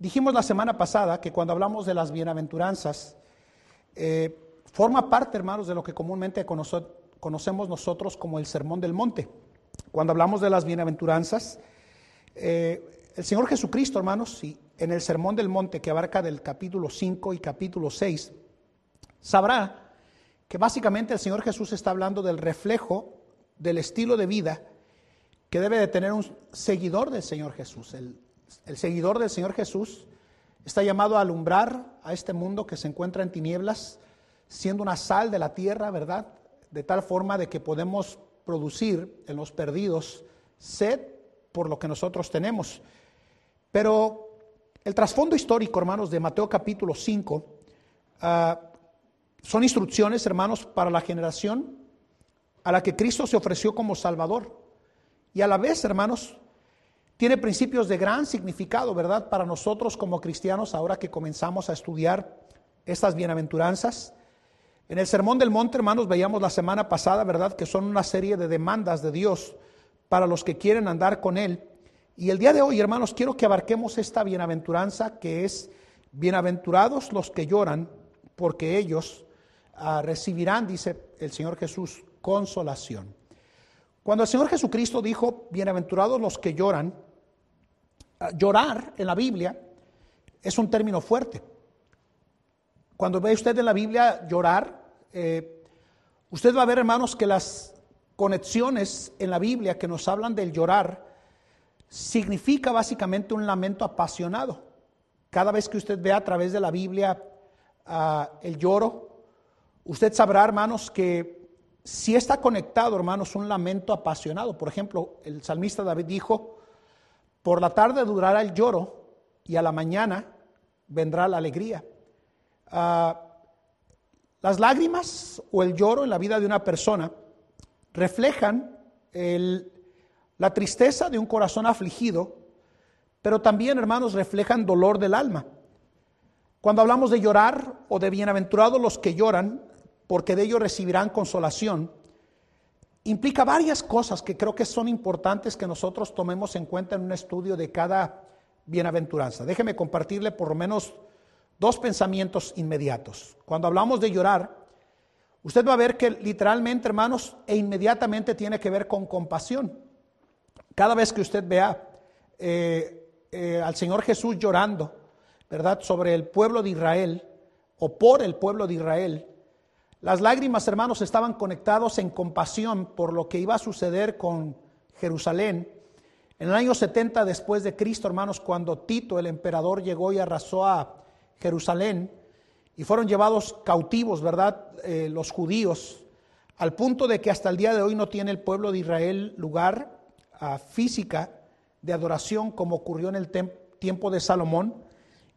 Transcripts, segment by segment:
Dijimos la semana pasada que cuando hablamos de las bienaventuranzas, eh, forma parte, hermanos, de lo que comúnmente conocemos nosotros como el Sermón del Monte. Cuando hablamos de las bienaventuranzas, eh, el Señor Jesucristo, hermanos, en el Sermón del Monte que abarca del capítulo 5 y capítulo 6, sabrá que básicamente el Señor Jesús está hablando del reflejo del estilo de vida que debe de tener un seguidor del Señor Jesús. El, el seguidor del Señor Jesús está llamado a alumbrar a este mundo que se encuentra en tinieblas, siendo una sal de la tierra, ¿verdad? De tal forma de que podemos producir en los perdidos sed por lo que nosotros tenemos. Pero el trasfondo histórico, hermanos, de Mateo capítulo 5, ah, son instrucciones, hermanos, para la generación a la que Cristo se ofreció como Salvador. Y a la vez, hermanos, tiene principios de gran significado, ¿verdad? Para nosotros como cristianos, ahora que comenzamos a estudiar estas bienaventuranzas. En el Sermón del Monte, hermanos, veíamos la semana pasada, ¿verdad? Que son una serie de demandas de Dios para los que quieren andar con Él. Y el día de hoy, hermanos, quiero que abarquemos esta bienaventuranza que es, bienaventurados los que lloran, porque ellos ah, recibirán, dice el Señor Jesús, consolación. Cuando el Señor Jesucristo dijo, bienaventurados los que lloran, llorar en la Biblia es un término fuerte. Cuando ve usted en la Biblia llorar, eh, usted va a ver, hermanos, que las conexiones en la Biblia que nos hablan del llorar significa básicamente un lamento apasionado. Cada vez que usted ve a través de la Biblia ah, el lloro, usted sabrá, hermanos, que si está conectado, hermanos, un lamento apasionado. Por ejemplo, el salmista David dijo, por la tarde durará el lloro y a la mañana vendrá la alegría. Ah, las lágrimas o el lloro en la vida de una persona reflejan la tristeza de un corazón afligido, pero también, hermanos, reflejan dolor del alma. Cuando hablamos de llorar o de bienaventurados los que lloran, porque de ellos recibirán consolación, implica varias cosas que creo que son importantes que nosotros tomemos en cuenta en un estudio de cada bienaventuranza. Déjeme compartirle por lo menos dos pensamientos inmediatos. Cuando hablamos de llorar, usted va a ver que literalmente, hermanos, e inmediatamente tiene que ver con compasión. Cada vez que usted vea eh, eh, al Señor Jesús llorando, ¿verdad?, sobre el pueblo de Israel o por el pueblo de Israel, las lágrimas, hermanos, estaban conectados en compasión por lo que iba a suceder con Jerusalén. En el año 70 después de Cristo, hermanos, cuando Tito, el emperador, llegó y arrasó a Jerusalén y fueron llevados cautivos, ¿verdad? Eh, los judíos, al punto de que hasta el día de hoy no tiene el pueblo de Israel lugar ah, física de adoración como ocurrió en el tiempo de Salomón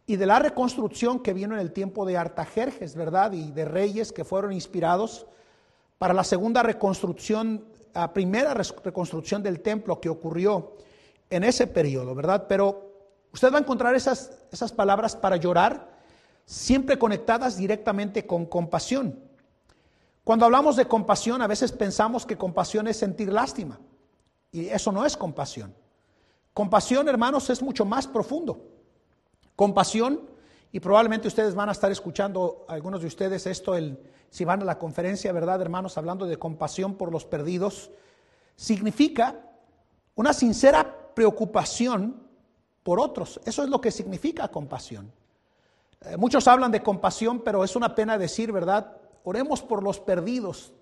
y de la reconstrucción que vino en el tiempo de Artajerjes, ¿verdad? Y de reyes que fueron inspirados para la segunda reconstrucción, la primera reconstrucción del templo que ocurrió en ese periodo, ¿verdad? Pero usted va a encontrar esas, esas palabras para llorar siempre conectadas directamente con compasión. Cuando hablamos de compasión, a veces pensamos que compasión es sentir lástima. Y eso no es compasión. Compasión, hermanos, es mucho más profundo. Compasión, y probablemente ustedes van a estar escuchando, algunos de ustedes, esto, el, si van a la conferencia, ¿verdad, hermanos? Hablando de compasión por los perdidos, significa una sincera preocupación por otros. Eso es lo que significa compasión. Eh, muchos hablan de compasión, pero es una pena decir, ¿verdad? Oremos por los perdidos.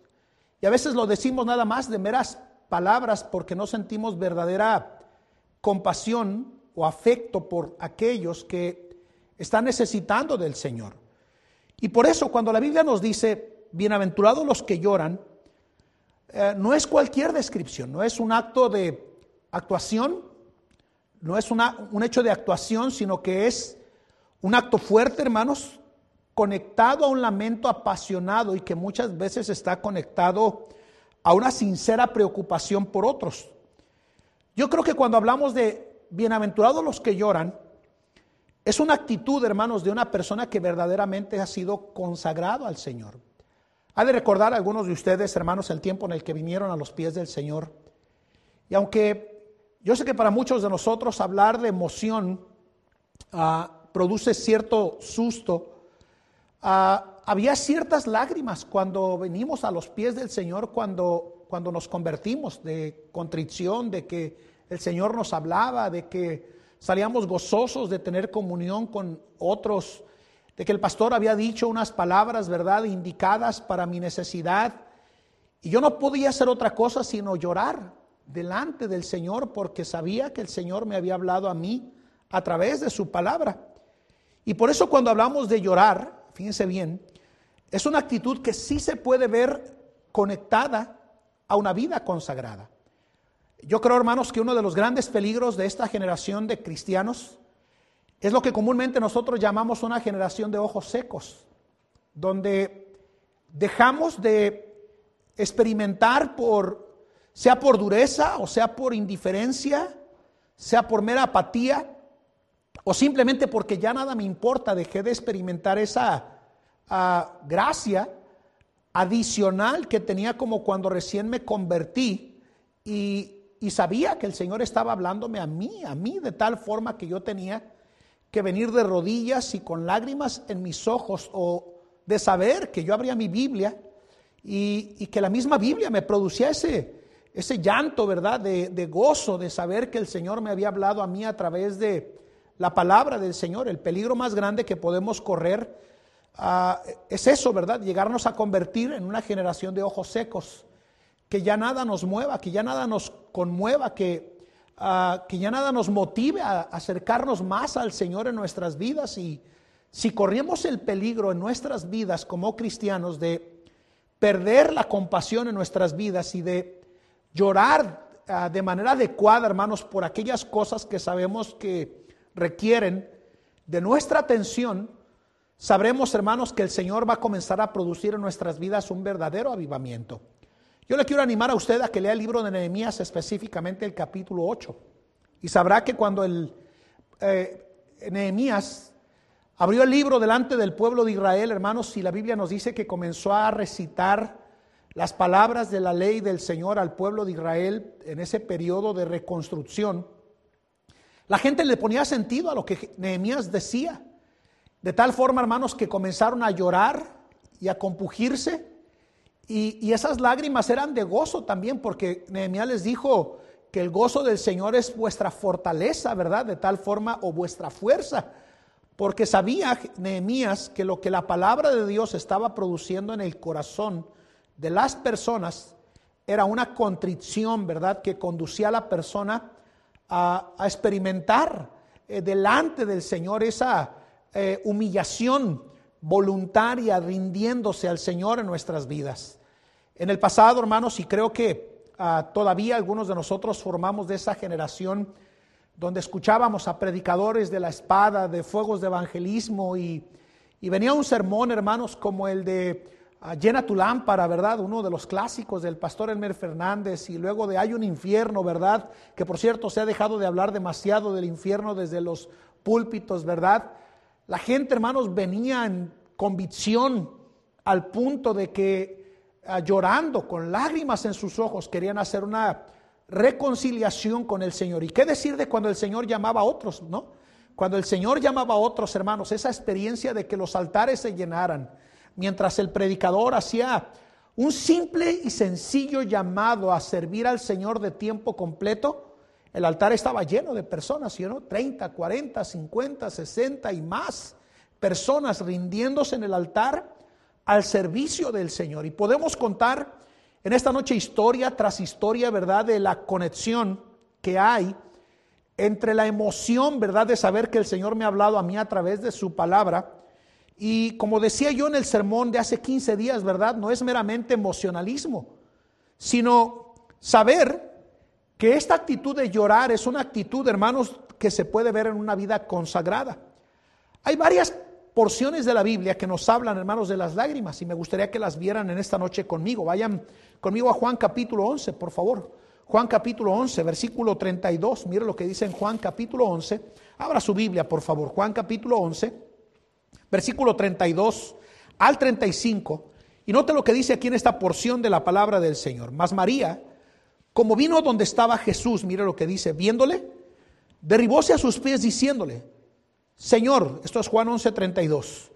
Y a veces lo decimos nada más de meras palabras porque no sentimos verdadera compasión o afecto por aquellos que están necesitando del Señor. Y por eso cuando la Biblia nos dice, bienaventurados los que lloran, eh, no es cualquier descripción, no es un acto de actuación, no es un hecho de actuación, sino que es un acto fuerte, hermanos, conectado a un lamento apasionado y que muchas veces está conectado a una sincera preocupación por otros. Yo creo que cuando hablamos de bienaventurados los que lloran, es una actitud, hermanos, de una persona que verdaderamente ha sido consagrado al Señor. Ha de recordar a algunos de ustedes, hermanos, el tiempo en el que vinieron a los pies del Señor. Y aunque yo sé que para muchos de nosotros hablar de emoción ah, produce cierto susto. Ah, había ciertas lágrimas cuando venimos a los pies del Señor, cuando, cuando nos convertimos de contrición, de que el Señor nos hablaba, de que salíamos gozosos de tener comunión con otros, de que el pastor había dicho unas palabras, ¿verdad?, indicadas para mi necesidad. Y yo no podía hacer otra cosa sino llorar delante del Señor porque sabía que el Señor me había hablado a mí a través de su palabra. Y por eso cuando hablamos de llorar, fíjense bien, es una actitud que sí se puede ver conectada a una vida consagrada. Yo creo, hermanos, que uno de los grandes peligros de esta generación de cristianos es lo que comúnmente nosotros llamamos una generación de ojos secos, donde dejamos de experimentar por, sea por dureza o sea por indiferencia, sea por mera apatía, o simplemente porque ya nada me importa, dejé de experimentar esa ah, gracia adicional que tenía como cuando recién me convertí y, y sabía que el Señor estaba hablándome a mí, a mí, de tal forma que yo tenía que venir de rodillas y con lágrimas en mis ojos o de saber que yo abría mi Biblia y, que la misma Biblia me producía ese, ese llanto, ¿verdad? De, gozo, de saber que el Señor me había hablado a mí a través de la palabra del Señor. El peligro más grande que podemos correr ah, es eso, ¿verdad? Llegarnos a convertir en una generación de ojos secos, que ya nada nos mueva, que ya nada nos conmueva, que, ah, que ya nada nos motive a acercarnos más al Señor en nuestras vidas. Y si corrimos el peligro en nuestras vidas como cristianos de perder la compasión en nuestras vidas y de llorar ah, de manera adecuada, hermanos, por aquellas cosas que sabemos que requieren de nuestra atención, sabremos, hermanos, que el Señor va a comenzar a producir en nuestras vidas un verdadero avivamiento. Yo le quiero animar a usted a que lea el libro de Nehemías, específicamente el capítulo 8, y sabrá que cuando el eh, Nehemías Abrió el libro delante del pueblo de Israel, hermanos, y la Biblia nos dice que comenzó a recitar las palabras de la ley del Señor al pueblo de Israel en ese periodo de reconstrucción. La gente le ponía sentido a lo que Nehemías decía, de tal forma, hermanos, que comenzaron a llorar y a compugirse, y, esas lágrimas eran de gozo también, porque Nehemías les dijo que el gozo del Señor es vuestra fortaleza, ¿verdad? De tal forma, o vuestra fuerza porque sabía Nehemías que lo que la palabra de Dios estaba produciendo en el corazón de las personas era una contrición, ¿verdad?, que conducía a la persona a, experimentar eh, delante del Señor esa eh, humillación voluntaria, rindiéndose al Señor en nuestras vidas. En el pasado, hermanos, y creo que ah, todavía algunos de nosotros formamos de esa generación, donde escuchábamos a predicadores de la espada, de fuegos de evangelismo y, venía un sermón, hermanos, como el de ah, Llena tu lámpara, ¿verdad? Uno de los clásicos del pastor Elmer Fernández y luego de Hay un infierno, ¿verdad? Que por cierto se ha dejado de hablar demasiado del infierno desde los púlpitos, ¿verdad? La gente, hermanos, venía en convicción al punto de que ah, llorando, con lágrimas en sus ojos, querían hacer una reconciliación con el Señor. ¿Y qué decir de cuando el Señor llamaba a otros, no? Cuando el Señor llamaba a otros hermanos, esa experiencia de que los altares se llenaran, mientras el predicador hacía un simple y sencillo llamado a servir al Señor de tiempo completo, el altar estaba lleno de personas, ¿sí no? 30, 40, 50, 60 y más personas rindiéndose en el altar al servicio del Señor. Y podemos contar en esta noche historia tras historia, ¿verdad? De la conexión que hay entre la emoción, ¿verdad? De saber que el Señor me ha hablado a mí a través de su palabra. Y como decía yo en el sermón de hace 15 días, ¿verdad? No es meramente emocionalismo, sino saber que esta actitud de llorar es una actitud, hermanos, que se puede ver en una vida consagrada. Hay varias porciones de la Biblia que nos hablan, hermanos, de las lágrimas y me gustaría que las vieran en esta noche conmigo. Vayan conmigo a Juan capítulo 11, por favor. Juan capítulo 11, versículo 32. Mire lo que dice en Juan capítulo 11. Abra su Biblia, por favor. Juan capítulo 11, versículo 32 al 35. Y note lo que dice aquí en esta porción de la palabra del Señor. Mas María, como vino donde estaba Jesús, mire lo que dice, viéndole, derribóse a sus pies diciéndole, Señor, esto es Juan 11:32,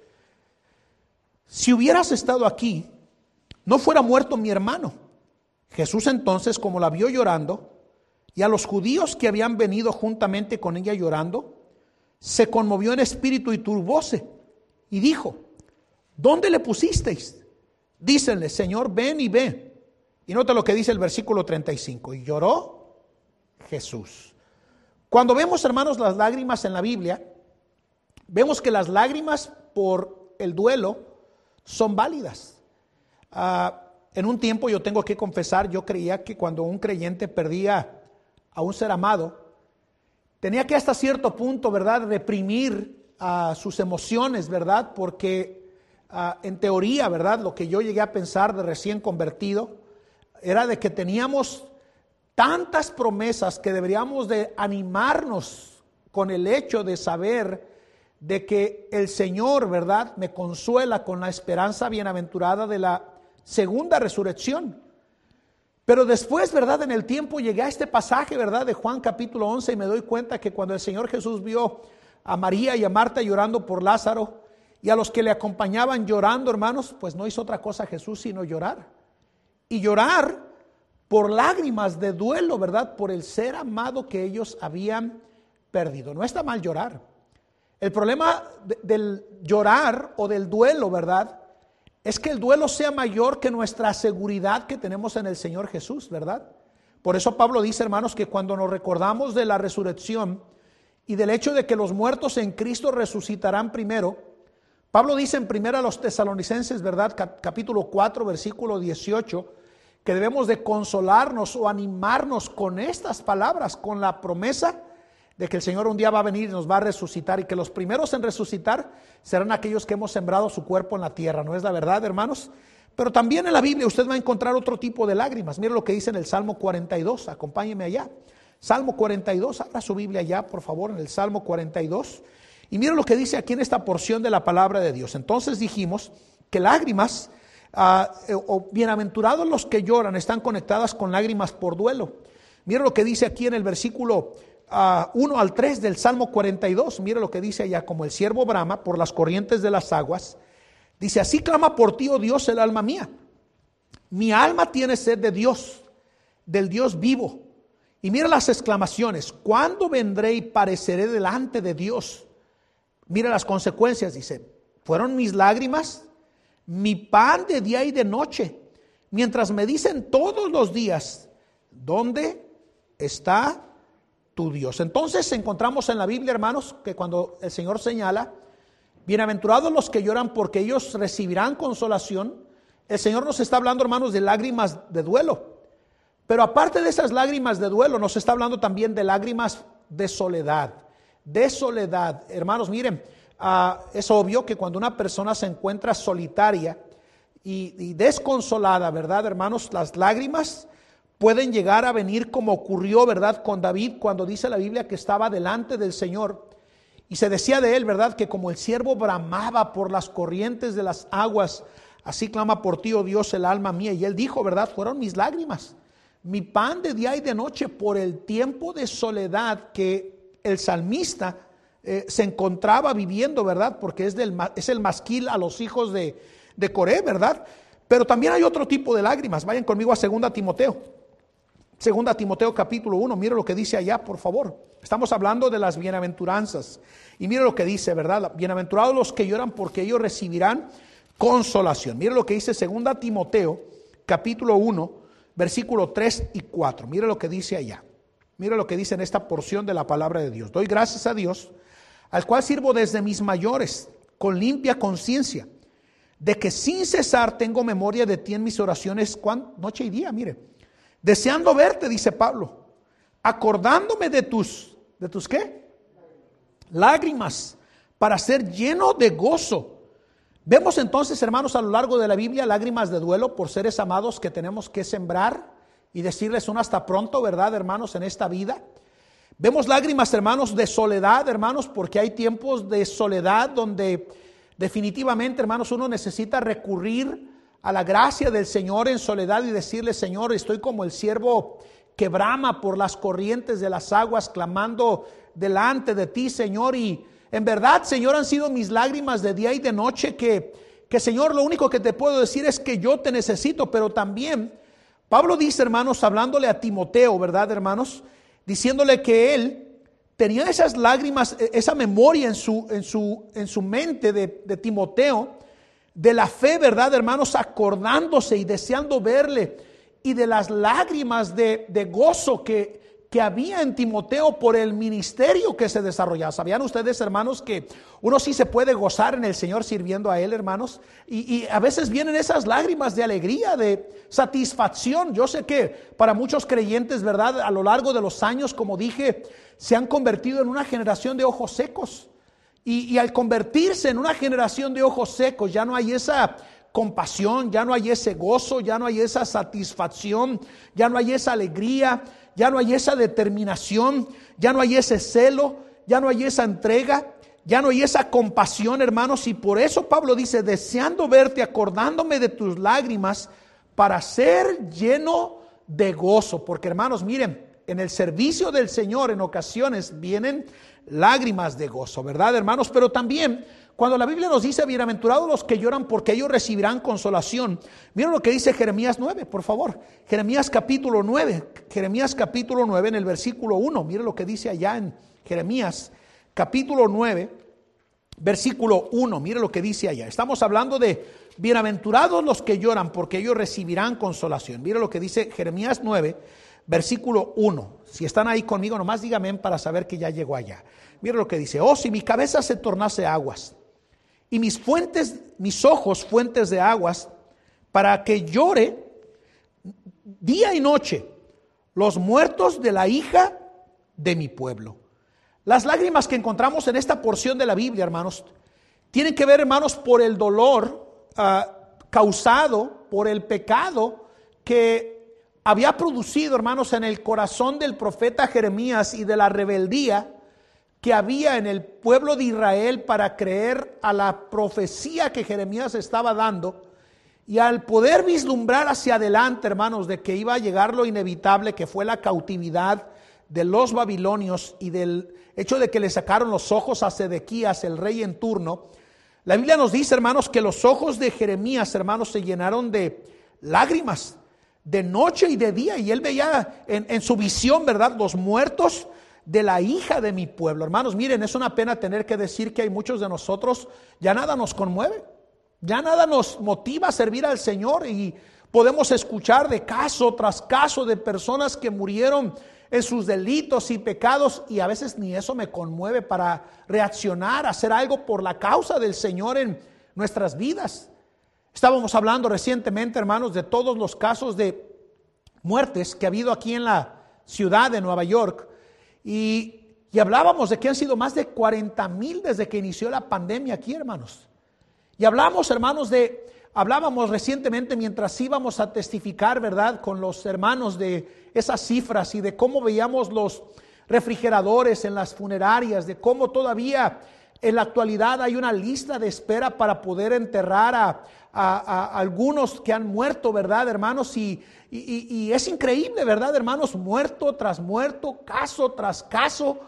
si hubieras estado aquí, no fuera muerto mi hermano. Jesús entonces, como la vio llorando, y a los judíos que habían venido juntamente con ella llorando, se conmovió en espíritu y turbóse, y dijo, ¿dónde le pusisteis? Dícenle, Señor, ven y ve. Y nota lo que dice el versículo 35, y lloró Jesús. Cuando vemos, hermanos, las lágrimas en la Biblia, vemos que las lágrimas por el duelo son válidas. Ah, en un tiempo yo tengo que confesar, yo creía que cuando un creyente perdía a un ser amado, tenía que hasta cierto punto, ¿verdad?, reprimir sus emociones, ¿verdad? Porque ah, en teoría, ¿verdad?, lo que yo llegué a pensar de recién convertido era de que teníamos tantas promesas que deberíamos de animarnos con el hecho de saber de que el Señor, ¿verdad?, me consuela con la esperanza bienaventurada de la segunda resurrección. Pero después, ¿verdad? En el tiempo llegué a este pasaje, ¿verdad? De Juan capítulo 11 y me doy cuenta que cuando el Señor Jesús vio a María y a Marta llorando por Lázaro y a los que le acompañaban llorando, hermanos, pues no hizo otra cosa Jesús sino llorar. Y llorar por lágrimas de duelo, ¿verdad? Por el ser amado que ellos habían perdido. No está mal llorar. El problema del llorar o del duelo, ¿verdad? es que el duelo sea mayor que nuestra seguridad que tenemos en el Señor Jesús, ¿verdad? Por eso Pablo dice, hermanos, que cuando nos recordamos de la resurrección y del hecho de que los muertos en Cristo resucitarán primero, Pablo dice en primera a los tesalonicenses, ¿verdad? Capítulo 4, versículo 18, que debemos de consolarnos o animarnos con estas palabras, con la promesa de que el Señor un día va a venir y nos va a resucitar y que los primeros en resucitar serán aquellos que hemos sembrado su cuerpo en la tierra. ¿No es la verdad, hermanos? Pero también en la Biblia usted va a encontrar otro tipo de lágrimas. Mire lo que dice en el Salmo 42. Acompáñeme allá. Salmo 42. Abra su Biblia allá, por favor, en el Salmo 42. Y mire lo que dice aquí en esta porción de la palabra de Dios. Entonces dijimos que lágrimas, ah, eh, o bienaventurados los que lloran, están conectadas con lágrimas por duelo. Mire lo que dice aquí en el versículo 1 al 3 del Salmo 42, mire lo que dice allá, como el siervo brama por las corrientes de las aguas, dice, así clama por ti, oh Dios, el alma mía. Mi alma tiene sed de Dios, del Dios vivo. Y mira las exclamaciones, ¿cuándo vendré y pareceré delante de Dios? Mira las consecuencias, dice, fueron mis lágrimas, mi pan de día y de noche, mientras me dicen todos los días, ¿dónde está tu Dios. Entonces encontramos en la Biblia, hermanos, que cuando el Señor señala, bienaventurados los que lloran porque ellos recibirán consolación, el Señor nos está hablando, hermanos, de lágrimas de duelo. Pero aparte de esas lágrimas de duelo, nos está hablando también de lágrimas de soledad. De soledad. Hermanos, miren, ah, es obvio que cuando una persona se encuentra solitaria y, y desconsolada, ¿verdad, hermanos? Las lágrimas pueden llegar a venir como ocurrió, ¿verdad?, con David cuando dice la Biblia que estaba delante del Señor. Y se decía de él, ¿verdad?, que como el siervo bramaba por las corrientes de las aguas, así clama por ti, oh Dios, el alma mía. Y él dijo, ¿verdad?, fueron mis lágrimas, mi pan de día y de noche por el tiempo de soledad que el salmista eh, se encontraba viviendo, ¿verdad?, porque es, del, es el masquil a los hijos de, de Coré, ¿verdad? Pero también hay otro tipo de lágrimas. Vayan conmigo a 2 Timoteo. Segunda Timoteo capítulo 1, mire lo que dice allá, por favor. Estamos hablando de las bienaventuranzas. Y mire lo que dice, ¿verdad? Bienaventurados los que lloran porque ellos recibirán consolación. Mire lo que dice Segunda Timoteo capítulo 1, versículo 3 y 4. Mire lo que dice allá. Mire lo que dice en esta porción de la palabra de Dios. Doy gracias a Dios, al cual sirvo desde mis mayores, con limpia conciencia, de que sin cesar tengo memoria de ti en mis oraciones, noche y día, mire Deseando verte, dice Pablo, acordándome de tus, ¿de tus qué? Lágrimas, para ser lleno de gozo. Vemos entonces, hermanos, a lo largo de la Biblia lágrimas de duelo por seres amados que tenemos que sembrar y decirles un hasta pronto, ¿verdad, hermanos, en esta vida? Vemos lágrimas, hermanos, de soledad, hermanos, porque hay tiempos de soledad donde definitivamente, hermanos, uno necesita recurrir a la gracia del Señor en soledad y decirle, Señor, estoy como el siervo que brama por las corrientes de las aguas, clamando delante de ti, Señor, y En verdad, Señor, han sido mis lágrimas de día y de noche que, que, Señor, lo único que te puedo decir es que yo te necesito, pero también Pablo dice, hermanos, hablándole a Timoteo, ¿verdad, hermanos? Diciéndole que él tenía esas lágrimas, e, esa memoria en su, en su, en su mente de, de Timoteo, de la fe, ¿verdad, hermanos? Acordándose y deseando verle, y de las lágrimas de, de gozo que, que había en Timoteo por el ministerio que se desarrollaba. ¿Sabían ustedes, hermanos, que uno sí se puede gozar en el Señor sirviendo a Él, hermanos? Y, a veces vienen esas lágrimas de alegría, de satisfacción. Yo sé que para muchos creyentes, ¿verdad? A lo largo de los años, como dije, se han convertido en una generación de ojos secos. Y, y al convertirse en una generación de ojos secos, ya no hay esa compasión, ya no hay ese gozo, ya no hay esa satisfacción, ya no hay esa alegría ya no hay esa determinación, ya no hay ese celo, ya no hay esa entrega, ya no hay esa compasión, hermanos. Y por eso Pablo dice, deseando verte, acordándome de tus lágrimas, para ser lleno de gozo. Porque, hermanos, miren, en el servicio del Señor en ocasiones vienen lágrimas de gozo, ¿verdad, hermanos? Pero también cuando la Biblia nos dice, bienaventurados los que lloran porque ellos recibirán consolación. Miren lo que dice Jeremías 9, por favor. Jeremías capítulo 9, Jeremías capítulo 9 en el versículo 1. Miren lo que dice allá en Jeremías capítulo 9, versículo 1. Miren lo que dice allá. Estamos hablando de bienaventurados los que lloran porque ellos recibirán consolación. Miren lo que dice Jeremías 9, versículo 1. Si están ahí conmigo, nomás díganme para saber que ya llegó allá. Miren lo que dice. Oh, si mi cabeza se tornase aguas y mis fuentes, mis ojos fuentes de aguas, para que llore día y noche los muertos de la hija de mi pueblo. Las lágrimas que encontramos en esta porción de la Biblia, hermanos, tienen que ver, hermanos, por el dolor ah, causado por el pecado que había producido, hermanos, en el corazón del profeta Jeremías y de la rebeldía que había en el pueblo de Israel para creer a la profecía que Jeremías estaba dando y al poder vislumbrar hacia adelante, hermanos, de que iba a llegar lo inevitable que fue la cautividad de los babilonios y del hecho de que le sacaron los ojos a Sedequías, el rey en turno, la Biblia nos dice, hermanos, que los ojos de Jeremías, hermanos, se llenaron de lágrimas de noche y de día. Y él veía en, en su visión, ¿verdad? Los muertos de la hija de mi pueblo. Hermanos, miren, es una pena tener que decir que hay muchos de nosotros, ya nada nos conmueve, ya nada nos motiva a servir al Señor y podemos escuchar de caso tras caso de personas que murieron en sus delitos y pecados y a veces ni eso me conmueve para reaccionar, hacer algo por la causa del Señor en nuestras vidas. Estábamos hablando recientemente, hermanos, de todos los casos de muertes que ha habido aquí en la ciudad de Nueva York y, hablábamos de que han sido más de 40 mil desde que inició la pandemia aquí, hermanos. Y hablamos, hermanos, de, hablábamos recientemente mientras íbamos a testificar, ¿verdad?, con los hermanos de esas cifras y de cómo veíamos los refrigeradores en las funerarias, de cómo todavía en la actualidad hay una lista de espera para poder enterrar a, a, algunos que han muerto, ¿verdad, hermanos? Y, y, es increíble, ¿verdad, hermanos? Muerto tras muerto, caso tras caso.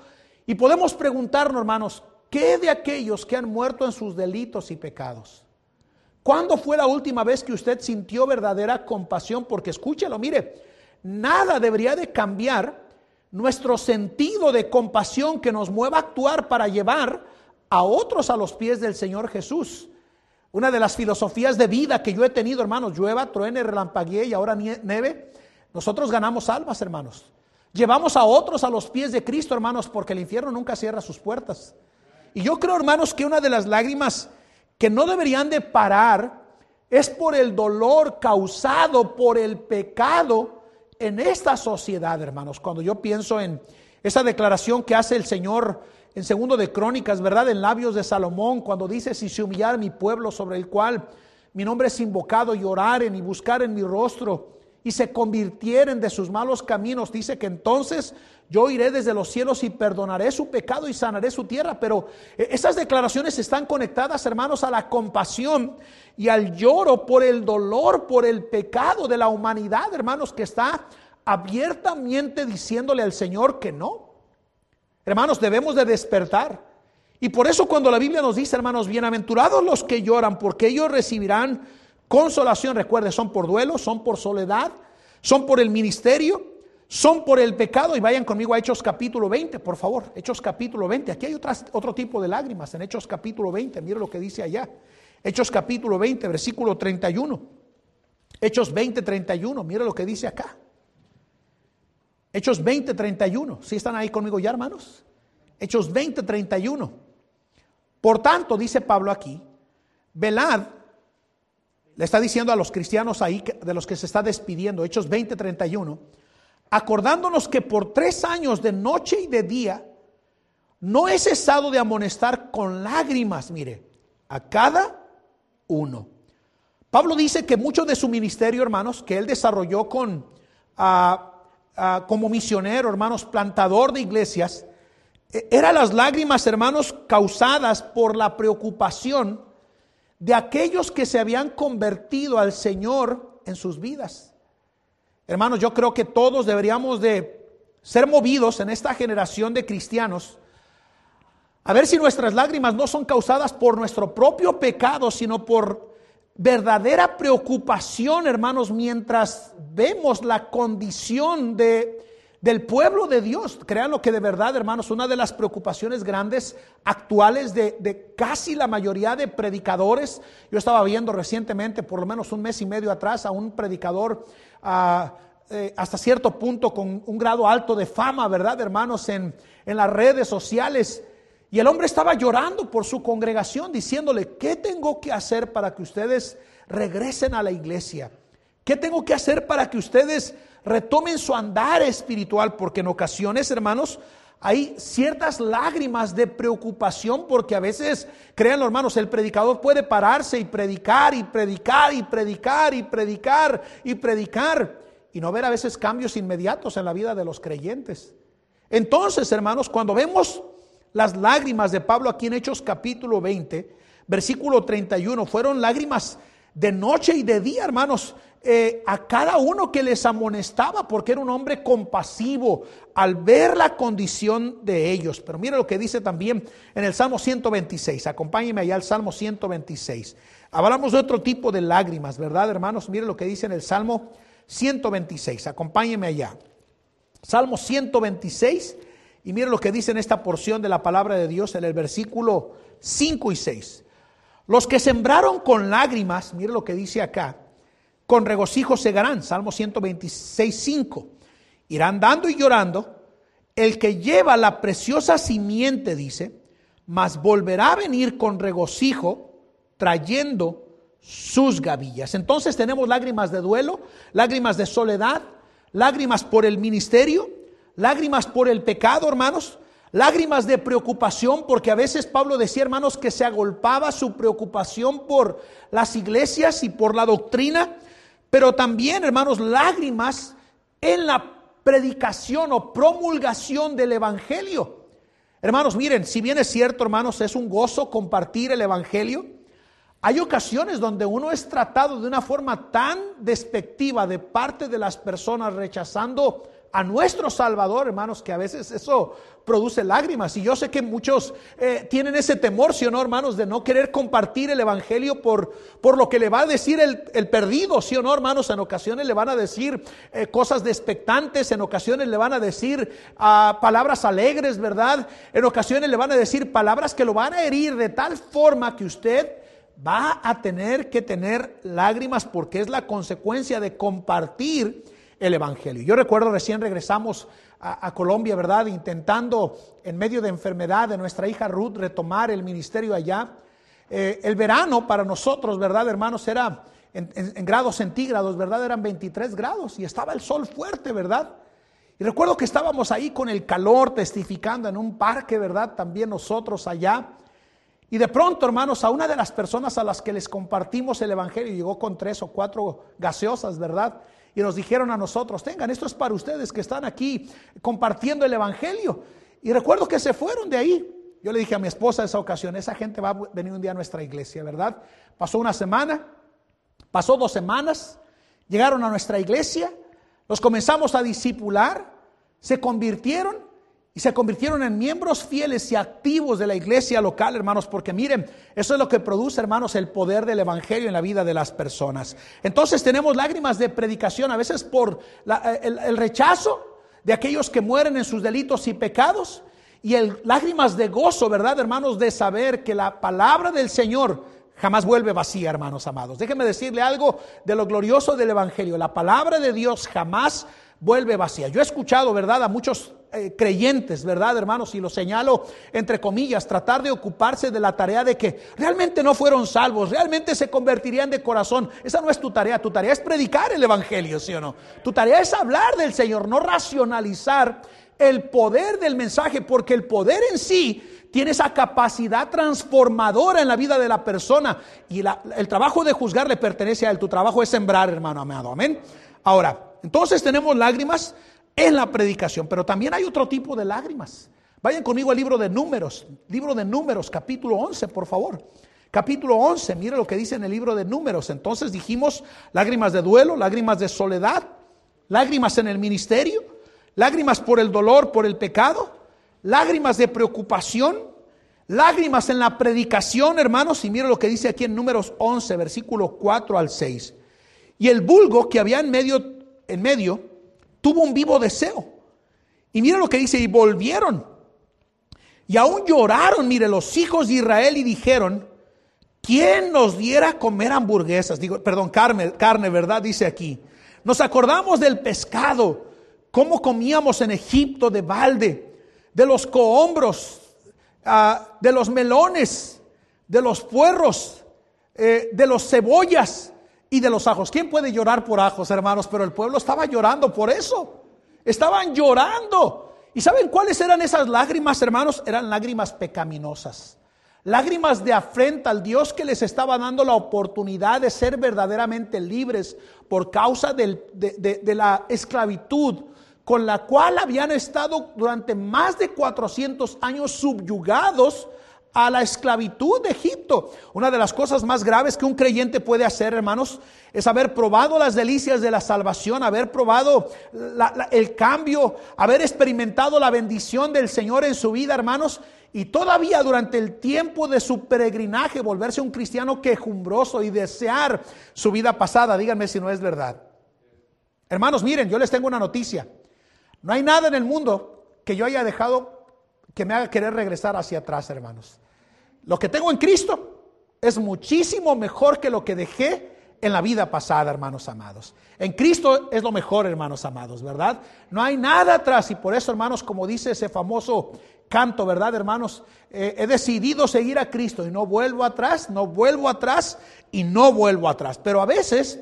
Y podemos preguntarnos, hermanos, ¿qué de aquellos que han muerto en sus delitos y pecados? ¿Cuándo fue la última vez que usted sintió verdadera compasión? Porque escúchelo, mire, nada debería de cambiar nuestro sentido de compasión que nos mueva a actuar para llevar a otros a los pies del Señor Jesús. Una de las filosofías de vida que yo he tenido, hermanos, llueva, truene, relampaguee y ahora nieve, nosotros ganamos almas, hermanos. Llevamos a otros a los pies de Cristo, hermanos, porque el infierno nunca cierra sus puertas. Y yo creo, hermanos, que una de las lágrimas que no deberían de parar es por el dolor causado por el pecado en esta sociedad, hermanos. Cuando yo pienso en esa declaración que hace el Señor en segundo de Crónicas, ¿verdad? En labios de Salomón, cuando dice, si se humillara mi pueblo sobre el cual mi nombre es invocado y oraren y buscar en mi rostro y se convirtieren de sus malos caminos, dice que entonces yo iré desde los cielos y perdonaré su pecado y sanaré su tierra. Pero eh, esas declaraciones están conectadas, hermanos, a la compasión y al lloro por el dolor, por el pecado de la humanidad, hermanos, que está abiertamente diciéndole al Señor que no, Hermanos, debemos de despertar. Y por eso cuando la Biblia nos dice, hermanos, bienaventurados los que lloran, porque ellos recibirán consolación, recuerde, son por duelo, son por soledad, son por el ministerio, son por el pecado. Y vayan conmigo a Hechos capítulo 20, por favor. Hechos capítulo 20. Aquí hay otro tipo de lágrimas en Hechos capítulo 20. Mire lo que dice allá. Hechos capítulo 20, versículo 31. Hechos 20, 31. Mire lo que dice acá. Hechos 20, 31. ¿Sí están ahí conmigo ya, hermanos? Hechos 20, 31. Por tanto, dice Pablo aquí, velad le está diciendo a los cristianos ahí de los que se está despidiendo, Hechos 20, 31, acordándonos que por tres años de noche y de día no he cesado de amonestar con lágrimas, mire, a cada uno. Pablo dice que mucho de su ministerio, hermanos, que él desarrolló con, como misionero, hermanos, plantador de iglesias, e, eran las lágrimas, hermanos, causadas por la preocupación de aquellos que se habían convertido al Señor en sus vidas. Hermanos, yo creo que todos deberíamos de ser movidos en esta generación de cristianos a ver si nuestras lágrimas no son causadas por nuestro propio pecado, sino por verdadera preocupación, hermanos, mientras vemos la condición de del pueblo de Dios. Créanlo que de verdad, hermanos, una de las preocupaciones grandes actuales de, casi la mayoría de predicadores, yo estaba viendo recientemente, por lo menos un mes y medio atrás, a un predicador ah, eh, hasta cierto punto con un grado alto de fama, ¿verdad, hermanos, en, en las redes sociales. Y el hombre estaba llorando por su congregación, diciéndole, ¿qué tengo que hacer para que ustedes regresen a la iglesia? ¿Qué tengo que hacer para que ustedes retomen su andar espiritual, porque en ocasiones, hermanos, hay ciertas lágrimas de preocupación porque a veces, créanlo hermanos, el predicador puede pararse y predicar y predicar y predicar y predicar y predicar y no ver a veces cambios inmediatos en la vida de los creyentes. Entonces, hermanos, cuando vemos las lágrimas de Pablo aquí en Hechos capítulo 20, versículo 31, fueron lágrimas de noche y de día, hermanos. Eh, a cada uno que les amonestaba porque era un hombre compasivo al ver la condición de ellos. Pero mire lo que dice también en el Salmo 126. Acompáñeme allá al Salmo 126. Hablamos de otro tipo de lágrimas, ¿verdad, hermanos? Mire lo que dice en el Salmo 126. Acompáñeme allá. Salmo 126. Y mire lo que dice en esta porción de la palabra de Dios en el versículo 5 y 6. Los que sembraron con lágrimas, mire lo que dice acá con regocijo segarán. Salmo 126, 5. Irán dando y llorando. El que lleva la preciosa simiente, dice, mas volverá a venir con regocijo trayendo sus gavillas. Entonces tenemos lágrimas de duelo, lágrimas de soledad, lágrimas por el ministerio, lágrimas por el pecado, hermanos, lágrimas de preocupación, porque a veces Pablo decía, hermanos, que se agolpaba su preocupación por las iglesias y por la doctrina pero también, hermanos, lágrimas en la predicación o promulgación del Evangelio. Hermanos, miren, si bien es cierto, hermanos, es un gozo compartir el Evangelio, hay ocasiones donde uno es tratado de una forma tan despectiva de parte de las personas rechazando a nuestro Salvador, hermanos, que a veces eso produce lágrimas. Y yo sé que muchos eh, tienen ese temor, ¿sí o no, hermanos, de no querer compartir el Evangelio por, por lo que le va a decir el, perdido, ¿sí o no, hermanos? En ocasiones le van a decir eh, cosas despectantes, en ocasiones le van a decir ah, palabras alegres, ¿verdad? En ocasiones le van a decir palabras que lo van a herir de tal forma que usted va a tener que tener lágrimas porque es la consecuencia de compartir el Evangelio. Yo recuerdo recién regresamos a, Colombia, ¿verdad? Intentando en medio de enfermedad de nuestra hija Ruth retomar el ministerio allá. Eh, el verano para nosotros, ¿verdad, hermanos? Era en, en, grados centígrados, ¿verdad? Eran 23 grados y estaba el sol fuerte, ¿verdad? Y recuerdo que estábamos ahí con el calor testificando en un parque, ¿verdad? También nosotros allá. Y de pronto, hermanos, a una de las personas a las que les compartimos el Evangelio, llegó con tres o cuatro gaseosas, ¿verdad? Y nos dijeron a nosotros, tengan, esto es para ustedes que están aquí compartiendo el Evangelio. Y recuerdo que se fueron de ahí. Yo le dije a mi esposa esa ocasión, esa gente va a venir un día a nuestra iglesia, ¿verdad? Pasó una semana, pasó dos semanas, llegaron a nuestra iglesia, los comenzamos a discipular, se convirtieron y se convirtieron en miembros fieles y activos de la iglesia local, hermanos, porque miren, eso es lo que produce, hermanos, el poder del Evangelio en la vida de las personas. Entonces tenemos lágrimas de predicación, a veces por el, rechazo de aquellos que mueren en sus delitos y pecados, y el, lágrimas de gozo, ¿verdad, hermanos? De saber que la palabra del Señor jamás vuelve vacía, hermanos amados. Déjenme decirle algo de lo glorioso del Evangelio. La palabra de Dios jamás vuelve vacía. Yo he escuchado, ¿verdad?, a muchos eh, creyentes, ¿verdad, hermanos? Y lo señalo entre comillas, tratar de ocuparse de la tarea de que realmente no fueron salvos, realmente se convertirían de corazón. Esa no es tu tarea, tu tarea es predicar el Evangelio, ¿sí o no? Tu tarea es hablar del Señor, no racionalizar el poder del mensaje, porque el poder en sí tiene esa capacidad transformadora en la vida de la persona y el trabajo de juzgar le pertenece a él. Tu trabajo es sembrar, hermano amado. Amén. Ahora, entonces tenemos lágrimas en la predicación, pero también hay otro tipo de lágrimas. Vayan conmigo al libro de números, libro de números, capítulo 11, por favor. Capítulo 11, mire lo que dice en el libro de números. Entonces dijimos lágrimas de duelo, lágrimas de soledad, lágrimas en el ministerio, lágrimas por el dolor, por el pecado, lágrimas de preocupación, lágrimas en la predicación, hermanos. Y mire lo que dice aquí en números 11, versículo 4 al 6. Y el vulgo que había en medio, en medio tuvo un vivo deseo. Y mira lo que dice, y volvieron. Y aún lloraron, mire, los hijos de Israel y dijeron, ¿quién nos diera comer hamburguesas? Digo, perdón, carne, carne, ¿verdad? Dice aquí. Nos acordamos del pescado, cómo comíamos en Egipto de balde, de los cohombros, ah, de los melones, de los puerros, eh, de los cebollas y de los ajos. ¿Quién puede llorar por ajos, hermanos? Pero el pueblo estaba llorando por eso. Estaban llorando. ¿Y saben cuáles eran esas lágrimas, hermanos? Eran lágrimas pecaminosas. Lágrimas de afrenta al Dios que les estaba dando la oportunidad de ser verdaderamente libres por causa de, de la esclavitud con la cual habían estado durante más de 400 años subyugados a la esclavitud de Egipto. Una de las cosas más graves que un creyente puede hacer, hermanos, es haber probado las delicias de la salvación, haber probado el cambio, haber experimentado la bendición del Señor en su vida, hermanos, y todavía durante el tiempo de su peregrinaje volverse un cristiano quejumbroso y desear su vida pasada. Díganme si no es verdad. Hermanos, miren, yo les tengo una noticia. No hay nada en el mundo que yo haya dejado que me haga querer regresar hacia atrás, hermanos. Lo que tengo en Cristo es muchísimo mejor que lo que dejé en la vida pasada, hermanos amados. En Cristo es lo mejor, hermanos amados, ¿verdad? No hay nada atrás y por eso, hermanos, como dice ese famoso canto, ¿verdad, hermanos? Eh, he decidido seguir a Cristo y no vuelvo atrás, no vuelvo atrás y no vuelvo atrás. Pero a veces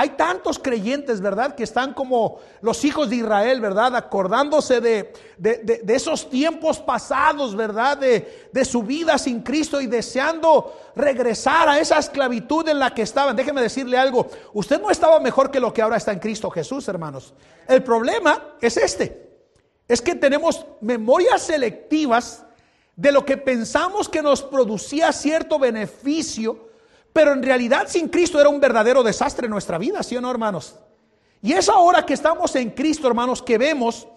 hay tantos creyentes, ¿verdad? Que están como los hijos de Israel, ¿verdad? Acordándose de, esos tiempos pasados, ¿verdad? De, su vida sin Cristo y deseando regresar a esa esclavitud en la que estaban. Déjeme decirle algo. Usted no estaba mejor que lo que ahora está en Cristo Jesús, hermanos. El problema es este. Es que tenemos memorias selectivas de lo que pensamos que nos producía cierto beneficio pero en realidad sin Cristo era un verdadero desastre en nuestra vida, ¿sí o no, hermanos? Y es ahora que estamos en Cristo, hermanos, que vemos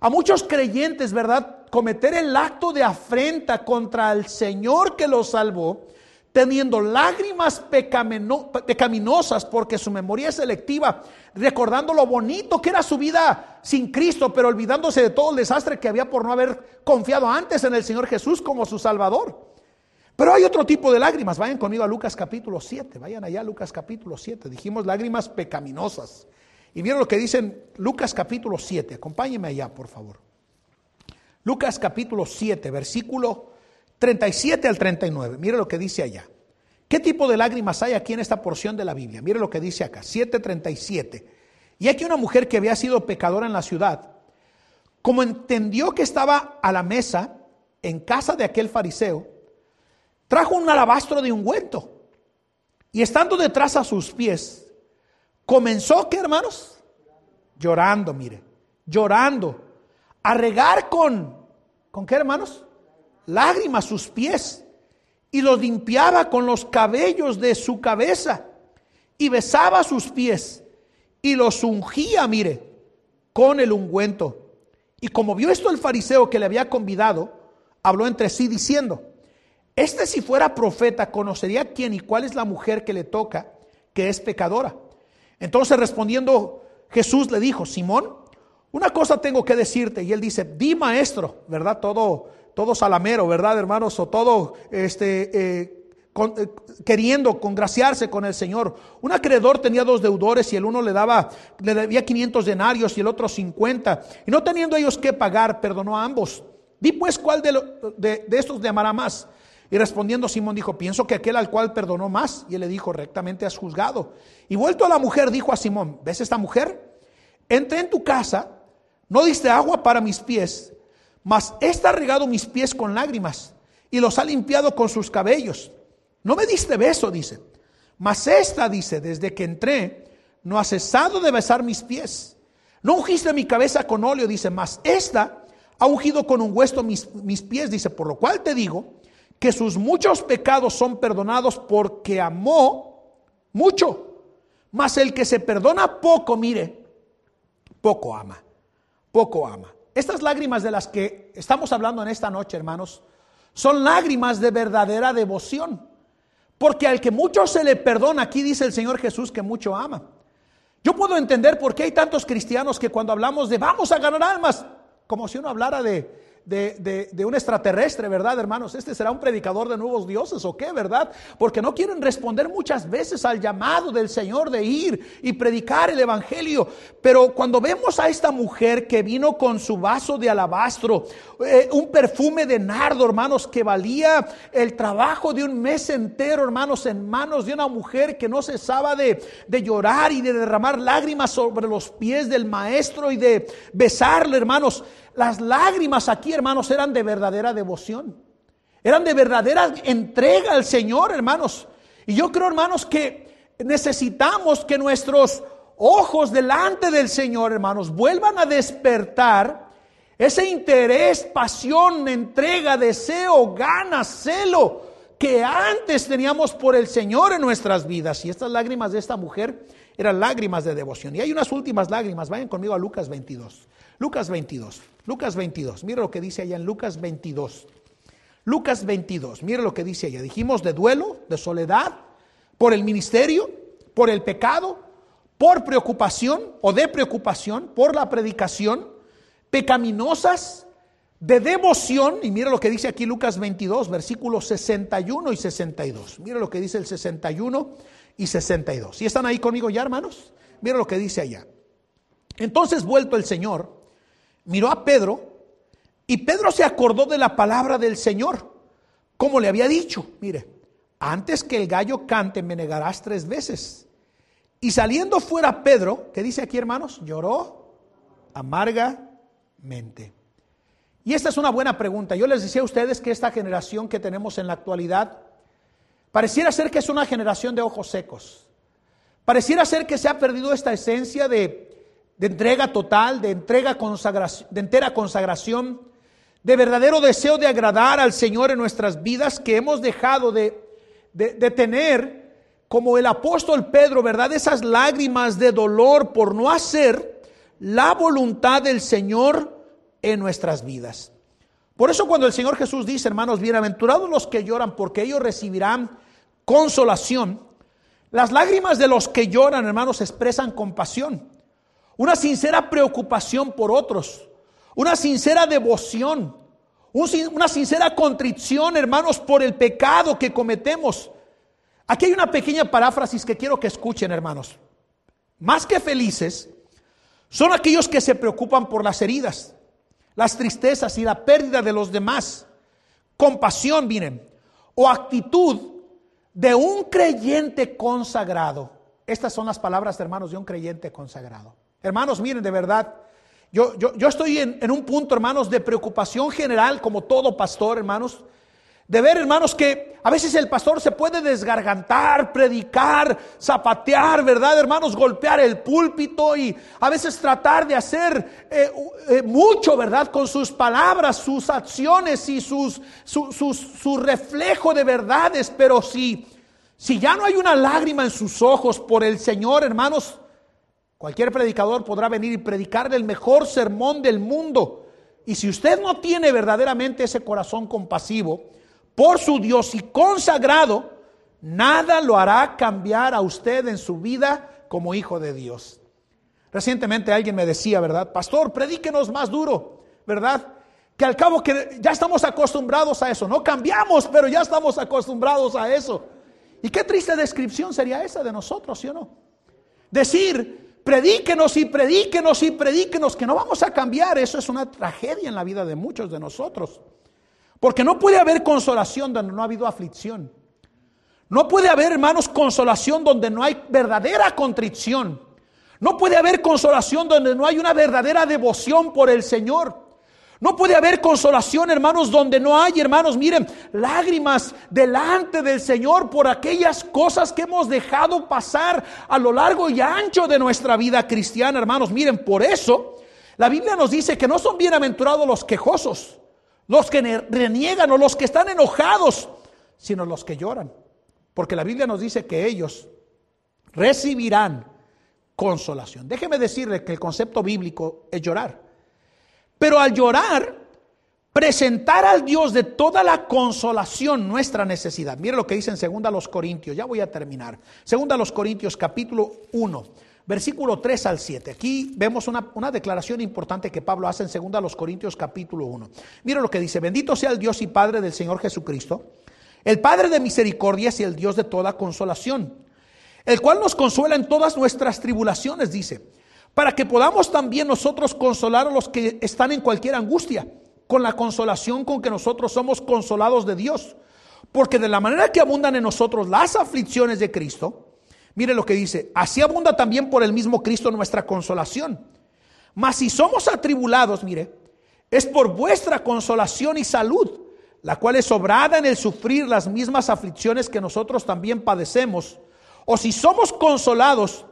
a muchos creyentes, ¿verdad?, cometer el acto de afrenta contra el Señor que los salvó, teniendo lágrimas pecaminosas porque su memoria es selectiva, recordando lo bonito que era su vida sin Cristo, pero olvidándose de todo el desastre que había por no haber confiado antes en el Señor Jesús como su Salvador. Pero hay otro tipo de lágrimas. Vayan conmigo a Lucas capítulo 7. Vayan allá a Lucas capítulo 7. Dijimos lágrimas pecaminosas. Y miren lo que dicen Lucas capítulo 7. Acompáñenme allá, por favor. Lucas capítulo 7, versículo 37 al 39. Mire lo que dice allá. ¿Qué tipo de lágrimas hay aquí en esta porción de la Biblia? Mire lo que dice acá, 7:37. Y aquí una mujer que había sido pecadora en la ciudad, como entendió que estaba a la mesa en casa de aquel fariseo, trajo un alabastro de ungüento y estando detrás a sus pies, comenzó, ¿qué hermanos? Llorando, mire, llorando, a regar con, ¿con qué hermanos? Lágrimas sus pies y los limpiaba con los cabellos de su cabeza y besaba sus pies y los ungía, mire, con el ungüento. Y como vio esto el fariseo que le había convidado, habló entre sí diciendo, este si fuera profeta conocería quién y cuál es la mujer que le toca, que es pecadora. Entonces respondiendo Jesús le dijo, Simón, una cosa tengo que decirte. Y él dice, di maestro, ¿verdad? Todo, todo salamero, ¿verdad, hermanos? O todo este, eh, eh, queriendo congraciarse con el Señor. Un acreedor tenía dos deudores y el uno le daba, le debía 500 denarios y el otro 50. Y no teniendo ellos que pagar, perdonó a ambos. Di pues cuál de, de, de estos le amará más. Y respondiendo Simón dijo, pienso que aquel al cual perdonó más. Y él le dijo, rectamente has juzgado. Y vuelto a la mujer, dijo a Simón, ¿ves esta mujer? Entré en tu casa, no diste agua para mis pies, mas esta ha regado mis pies con lágrimas y los ha limpiado con sus cabellos. No me diste beso, dice. Mas esta, dice, desde que entré, no ha cesado de besar mis pies. No ungiste mi cabeza con óleo, dice, mas esta ha ungido con un hueso mis, mis pies, dice, por lo cual te digo que sus muchos pecados son perdonados porque amó mucho. Mas el que se perdona poco, mire, poco ama, poco ama. Estas lágrimas de las que estamos hablando en esta noche, hermanos, son lágrimas de verdadera devoción. Porque al que mucho se le perdona, aquí dice el Señor Jesús que mucho ama. Yo puedo entender por qué hay tantos cristianos que cuando hablamos de vamos a ganar almas, como si uno hablara de, de, un extraterrestre, ¿verdad, hermanos? Este será un predicador de nuevos dioses o qué, ¿verdad? Porque no quieren responder muchas veces al llamado del Señor de ir y predicar el Evangelio. Pero cuando vemos a esta mujer que vino con su vaso de alabastro, eh, un perfume de nardo, hermanos, que valía el trabajo de un mes entero, hermanos, en manos de una mujer que no cesaba de, de llorar y de derramar lágrimas sobre los pies del maestro y de besarle, hermanos. Las lágrimas aquí, hermanos, eran de verdadera devoción. Eran de verdadera entrega al Señor, hermanos. Y yo creo, hermanos, que necesitamos que nuestros ojos delante del Señor, hermanos, vuelvan a despertar ese interés, pasión, entrega, deseo, ganas, celo que antes teníamos por el Señor en nuestras vidas. Y estas lágrimas de esta mujer eran lágrimas de devoción. Y hay unas últimas lágrimas. Vayan conmigo a Lucas 22. Lucas 22. Lucas 22. Mira lo que dice allá en Lucas 22. Lucas 22. Mira lo que dice allá. Dijimos de duelo, de soledad, por el ministerio, por el pecado, por preocupación o de preocupación, por la predicación, pecaminosas, de devoción. Y mira lo que dice aquí Lucas 22, versículos 61 y 62. Mira lo que dice el 61 y 62. ¿Y están ahí conmigo ya, hermanos? Mira lo que dice allá. Entonces, vuelto el Señor, miró a Pedro y Pedro se acordó de la palabra del Señor, como le había dicho, mire, antes que el gallo cante me negarás tres veces. Y saliendo fuera Pedro, ¿qué dice aquí hermanos? Lloró amargamente. Y esta es una buena pregunta. Yo les decía a ustedes que esta generación que tenemos en la actualidad pareciera ser que es una generación de ojos secos. Pareciera ser que se ha perdido esta esencia de de entrega total, de entrega consagración, de entera consagración, de verdadero deseo de agradar al Señor en nuestras vidas que hemos dejado de, de, tener, como el apóstol Pedro, ¿verdad? Esas lágrimas de dolor por no hacer la voluntad del Señor en nuestras vidas. Por eso cuando el Señor Jesús dice, hermanos, bienaventurados los que lloran, porque ellos recibirán consolación, las lágrimas de los que lloran, hermanos, expresan compasión una sincera preocupación por otros, una sincera devoción, una sincera contrición, hermanos, por el pecado que cometemos. Aquí hay una pequeña paráfrasis que quiero que escuchen, hermanos. Más que felices, son aquellos que se preocupan por las heridas, las tristezas y la pérdida de los demás. Compasión, miren, o actitud de un creyente consagrado. Estas son las palabras, hermanos, de un creyente consagrado. Hermanos, miren, de verdad, yo, yo, yo estoy en, en, un punto, hermanos, de preocupación general, como todo pastor, hermanos, de ver, hermanos, que a veces el pastor se puede desgargantar, predicar, zapatear, ¿verdad, hermanos? Golpear el púlpito y a veces tratar de hacer eh, eh, mucho, ¿verdad? Con sus palabras, sus acciones y sus, su, su reflejo de verdades, pero si, si ya no hay una lágrima en sus ojos por el Señor, hermanos, Cualquier predicador podrá venir y predicar el mejor sermón del mundo. Y si usted no tiene verdaderamente ese corazón compasivo por su Dios y consagrado, nada lo hará cambiar a usted en su vida como hijo de Dios. Recientemente alguien me decía, ¿verdad? Pastor, predíquenos más duro, ¿verdad? Que al cabo que ya estamos acostumbrados a eso, no cambiamos, pero ya estamos acostumbrados a eso. Y qué triste descripción sería esa de nosotros, ¿sí o no? Decir, predíquenos y predíquenos y predíquenos, que no vamos a cambiar, eso es una tragedia en la vida de muchos de nosotros. Porque no puede haber consolación donde no ha habido aflicción. No puede haber, hermanos, consolación donde no hay verdadera contrición. No puede haber consolación donde no hay una verdadera devoción por el Señor. No puede haber consolación, hermanos, donde no hay, hermanos, miren, lágrimas delante del Señor por aquellas cosas que hemos dejado pasar a lo largo y ancho de nuestra vida cristiana, hermanos. Miren, por eso la Biblia nos dice que no son bienaventurados los quejosos, los que reniegan o los que están enojados, sino los que lloran. Porque la Biblia nos dice que ellos recibirán consolación. Déjeme decirle que el concepto bíblico es llorar. Pero al llorar, presentar al Dios de toda la consolación nuestra necesidad. Mire lo que dice en segunda los Corintios, ya voy a terminar. Segunda los Corintios capítulo 1, versículo 3 al 7. Aquí vemos una, una declaración importante que Pablo hace en segunda los Corintios capítulo 1. Mire lo que dice, bendito sea el Dios y Padre del Señor Jesucristo, el Padre de misericordias y el Dios de toda consolación, el cual nos consuela en todas nuestras tribulaciones, dice para que podamos también nosotros consolar a los que están en cualquier angustia, con la consolación con que nosotros somos consolados de Dios. Porque de la manera que abundan en nosotros las aflicciones de Cristo, mire lo que dice, así abunda también por el mismo Cristo nuestra consolación. Mas si somos atribulados, mire, es por vuestra consolación y salud, la cual es sobrada en el sufrir las mismas aflicciones que nosotros también padecemos. O si somos consolados,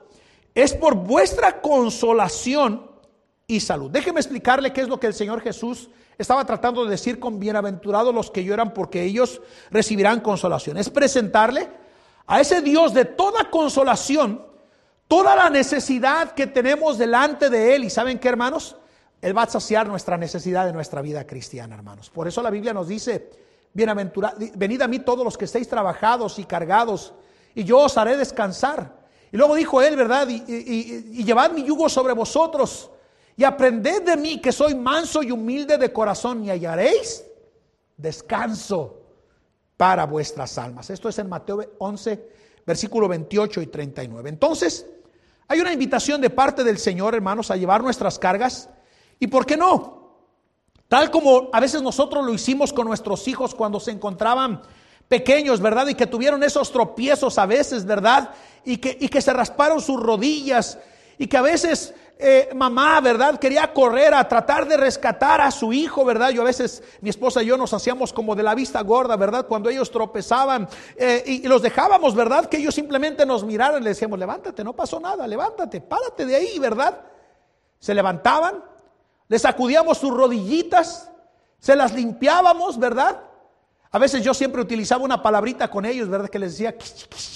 es por vuestra consolación y salud. Déjeme explicarle qué es lo que el Señor Jesús estaba tratando de decir con bienaventurados los que lloran porque ellos recibirán consolación. Es presentarle a ese Dios de toda consolación, toda la necesidad que tenemos delante de Él. ¿Y saben qué, hermanos? Él va a saciar nuestra necesidad de nuestra vida cristiana, hermanos. Por eso la Biblia nos dice, bienaventurad, venid a mí todos los que estéis trabajados y cargados, y yo os haré descansar. Y luego dijo él, ¿verdad? Y, llevad mi yugo sobre vosotros y aprended de mí que soy manso y humilde de corazón y hallaréis descanso para vuestras almas. Esto es en Mateo 11, versículo 28 y 39. Entonces, hay una invitación de parte del Señor, hermanos, a llevar nuestras cargas. ¿Y por qué no? Tal como a veces nosotros lo hicimos con nuestros hijos cuando se encontraban pequeños, ¿verdad? Y que tuvieron esos tropiezos a veces, ¿verdad? Y que, y que se rasparon sus rodillas y que a veces eh, mamá, ¿verdad? Quería correr a tratar de rescatar a su hijo, ¿verdad? Yo a veces, mi esposa y yo nos hacíamos como de la vista gorda, ¿verdad? Cuando ellos tropezaban eh, y, los dejábamos, ¿verdad? Que ellos simplemente nos miraran y le decíamos, levántate, no pasó nada, levántate, párate de ahí, ¿verdad? Se levantaban, les sacudíamos sus rodillitas, se las limpiábamos, ¿verdad? A veces yo siempre utilizaba una palabrita con ellos, ¿verdad? Que les decía,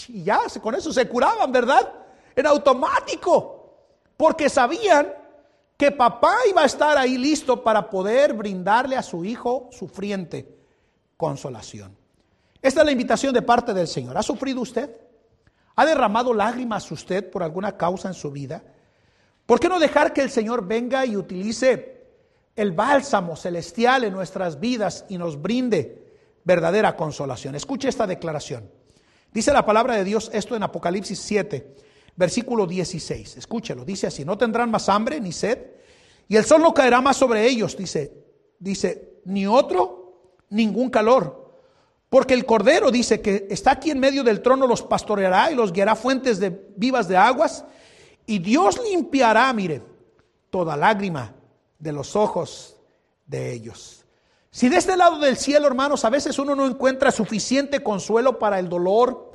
y ya, con eso se curaban, ¿verdad? Era automático, porque sabían que papá iba a estar ahí listo para poder brindarle a su hijo sufriente consolación. Esta es la invitación de parte del Señor. ¿Ha sufrido usted? ¿Ha derramado lágrimas usted por alguna causa en su vida? ¿Por qué no dejar que el Señor venga y utilice el bálsamo celestial en nuestras vidas y nos brinde verdadera consolación. Escuche esta declaración. Dice la palabra de Dios esto en Apocalipsis 7, versículo 16. Escúchelo, dice así, no tendrán más hambre ni sed, y el sol no caerá más sobre ellos, dice, dice, ni otro, ningún calor. Porque el Cordero dice que está aquí en medio del trono, los pastoreará y los guiará fuentes de, vivas de aguas, y Dios limpiará, mire, toda lágrima de los ojos de ellos. Si de este lado del cielo, hermanos, a veces uno no encuentra suficiente consuelo para el dolor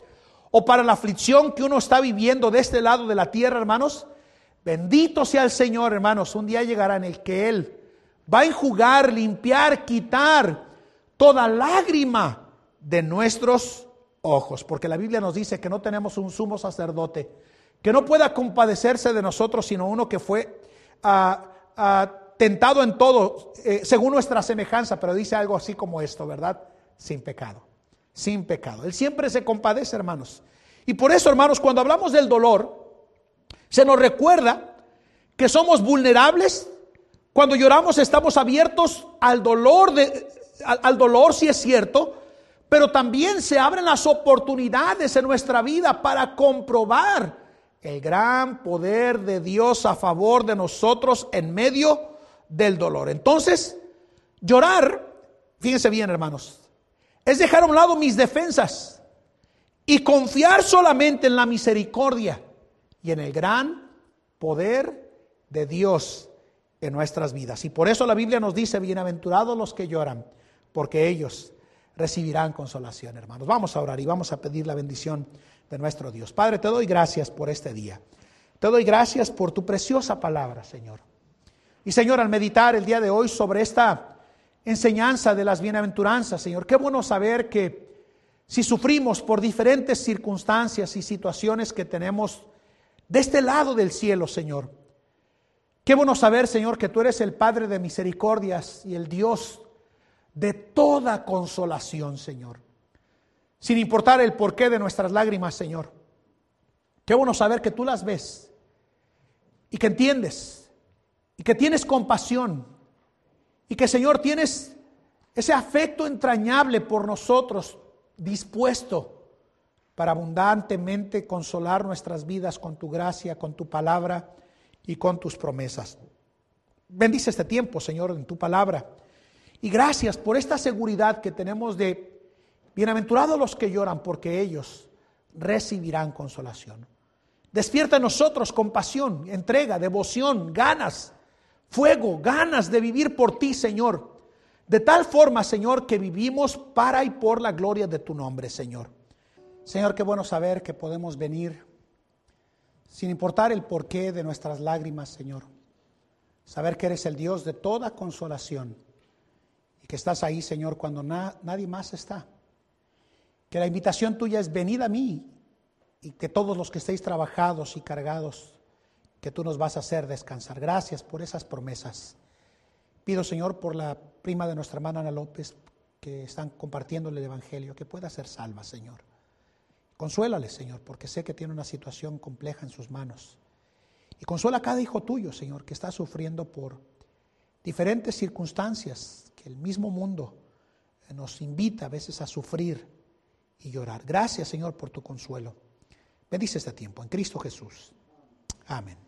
o para la aflicción que uno está viviendo de este lado de la tierra, hermanos, bendito sea el Señor, hermanos. Un día llegará en el que Él va a enjugar, limpiar, quitar toda lágrima de nuestros ojos, porque la Biblia nos dice que no tenemos un sumo sacerdote que no pueda compadecerse de nosotros, sino uno que fue a tentado en todo, eh, según nuestra semejanza, pero dice algo así como esto, ¿verdad? Sin pecado, sin pecado. Él siempre se compadece, hermanos. Y por eso, hermanos, cuando hablamos del dolor, se nos recuerda que somos vulnerables. Cuando lloramos estamos abiertos al dolor, al, al dolor si es cierto, pero también se abren las oportunidades en nuestra vida para comprobar el gran poder de Dios a favor de nosotros en medio del dolor. Entonces, llorar, fíjense bien hermanos, es dejar a un lado mis defensas y confiar solamente en la misericordia y en el gran poder de Dios en nuestras vidas. Y por eso la Biblia nos dice, bienaventurados los que lloran, porque ellos recibirán consolación, hermanos. Vamos a orar y vamos a pedir la bendición de nuestro Dios. Padre, te doy gracias por este día. Te doy gracias por tu preciosa palabra, Señor. Y Señor, al meditar el día de hoy sobre esta enseñanza de las bienaventuranzas, Señor, qué bueno saber que si sufrimos por diferentes circunstancias y situaciones que tenemos de este lado del cielo, Señor, qué bueno saber, Señor, que tú eres el Padre de misericordias y el Dios de toda consolación, Señor. Sin importar el porqué de nuestras lágrimas, Señor. Qué bueno saber que tú las ves y que entiendes que tienes compasión y que, Señor, tienes ese afecto entrañable por nosotros dispuesto para abundantemente consolar nuestras vidas con tu gracia, con tu palabra y con tus promesas. Bendice este tiempo, Señor, en tu palabra. Y gracias por esta seguridad que tenemos de bienaventurados los que lloran, porque ellos recibirán consolación. Despierta en nosotros compasión, entrega, devoción, ganas, fuego, ganas de vivir por ti, Señor. De tal forma, Señor, que vivimos para y por la gloria de tu nombre, Señor. Señor, qué bueno saber que podemos venir sin importar el porqué de nuestras lágrimas, Señor. Saber que eres el Dios de toda consolación y que estás ahí, Señor, cuando nadie más está. Que la invitación tuya es venid a mí y que todos los que estéis trabajados y cargados, que tú nos vas a hacer descansar. Gracias por esas promesas. Pido, Señor, por la prima de nuestra hermana Ana López, que están compartiéndole el Evangelio, que pueda ser salva, Señor. Consuélale, Señor, porque sé que tiene una situación compleja en sus manos. Y consuela a cada hijo tuyo, Señor, que está sufriendo por diferentes circunstancias que el mismo mundo nos invita a veces a sufrir y llorar. Gracias, Señor, por tu consuelo. Bendice este tiempo en Cristo Jesús. Amén.